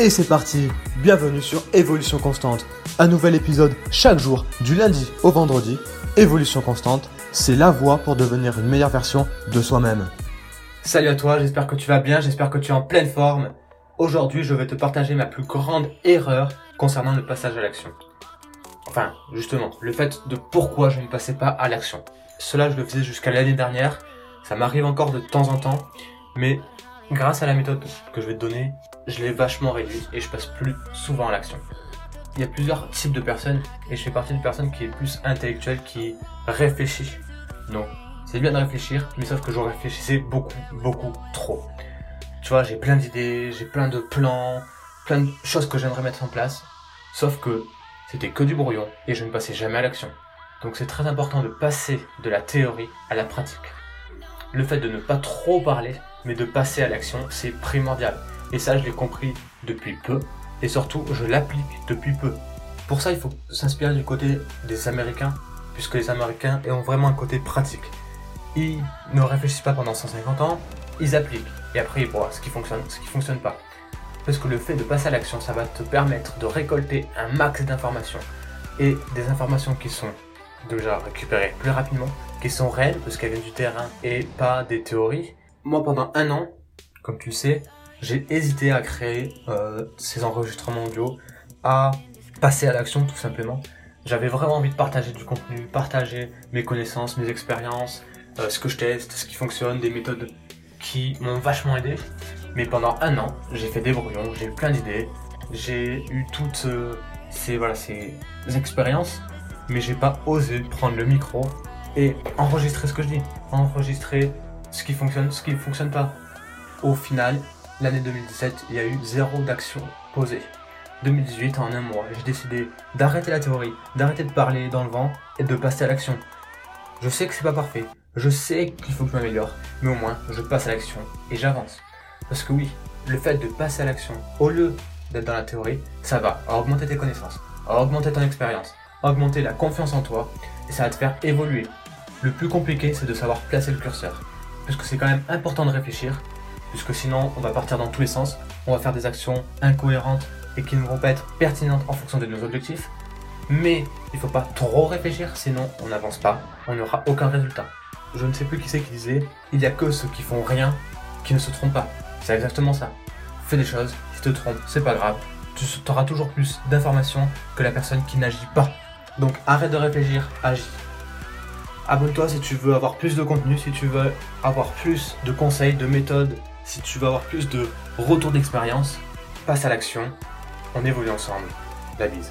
Et c'est parti Bienvenue sur Évolution Constante. Un nouvel épisode chaque jour, du lundi au vendredi. Évolution Constante, c'est la voie pour devenir une meilleure version de soi-même. Salut à toi, j'espère que tu vas bien, j'espère que tu es en pleine forme. Aujourd'hui, je vais te partager ma plus grande erreur concernant le passage à l'action. Enfin, justement, le fait de pourquoi je ne passais pas à l'action. Cela, je le faisais jusqu'à l'année dernière. Ça m'arrive encore de temps en temps, mais grâce à la méthode que je vais te donner, je l'ai vachement réduit et je passe plus souvent à l'action. Il y a plusieurs types de personnes et je fais partie d'une personne qui est plus intellectuelle, qui réfléchit. Donc, c'est bien de réfléchir, mais sauf que je réfléchissais beaucoup, beaucoup trop. Tu vois, j'ai plein d'idées, j'ai plein de plans, plein de choses que j'aimerais mettre en place, sauf que c'était que du brouillon et je ne passais jamais à l'action. Donc c'est très important de passer de la théorie à la pratique. Le fait de ne pas trop parler, mais de passer à l'action, c'est primordial. Et ça, je l'ai compris depuis peu. Et surtout, je l'applique depuis peu. Pour ça, il faut s'inspirer du côté des Américains, puisque les Américains ont vraiment un côté pratique. Ils ne réfléchissent pas pendant 150 ans, ils appliquent. Et après, ils voient ce qui fonctionne, ce qui fonctionne pas. Parce que le fait de passer à l'action, ça va te permettre de récolter un max d'informations. Et des informations qui sont déjà récupérées plus rapidement, qui sont réelles, parce qu'elles viennent du terrain et pas des théories. Moi, pendant un an, comme tu sais, j'ai hésité à créer euh, ces enregistrements audio, à passer à l'action tout simplement. J'avais vraiment envie de partager du contenu, partager mes connaissances, mes expériences, euh, ce que je teste, ce qui fonctionne, des méthodes qui m'ont vachement aidé. Mais pendant un an, j'ai fait des brouillons, j'ai eu plein d'idées, j'ai eu toutes euh, ces, voilà, ces expériences, mais j'ai pas osé prendre le micro et enregistrer ce que je dis, enregistrer ce qui fonctionne, ce qui ne fonctionne pas. Au final, l'année 2017, il y a eu zéro d'action posée. 2018, en un mois, j'ai décidé d'arrêter la théorie, d'arrêter de parler dans le vent et de passer à l'action. Je sais que c'est pas parfait, je sais qu'il faut que je m'améliore, mais au moins je passe à l'action et j'avance. Parce que oui, le fait de passer à l'action au lieu d'être dans la théorie, ça va augmenter tes connaissances, augmenter ton expérience, augmenter la confiance en toi et ça va te faire évoluer. Le plus compliqué, c'est de savoir placer le curseur. Parce que c'est quand même important de réfléchir puisque sinon on va partir dans tous les sens, on va faire des actions incohérentes et qui ne vont pas être pertinentes en fonction de nos objectifs. Mais il faut pas trop réfléchir, sinon on n'avance pas, on n'aura aucun résultat. Je ne sais plus qui c'est qui disait, il n'y a que ceux qui font rien qui ne se trompent pas. C'est exactement ça. Fais des choses, si tu te trompes, c'est pas grave. Tu auras toujours plus d'informations que la personne qui n'agit pas. Donc arrête de réfléchir, agis. Abonne-toi si tu veux avoir plus de contenu, si tu veux avoir plus de conseils, de méthodes, si tu veux avoir plus de retours d'expérience. Passe à l'action. On évolue ensemble. La bise.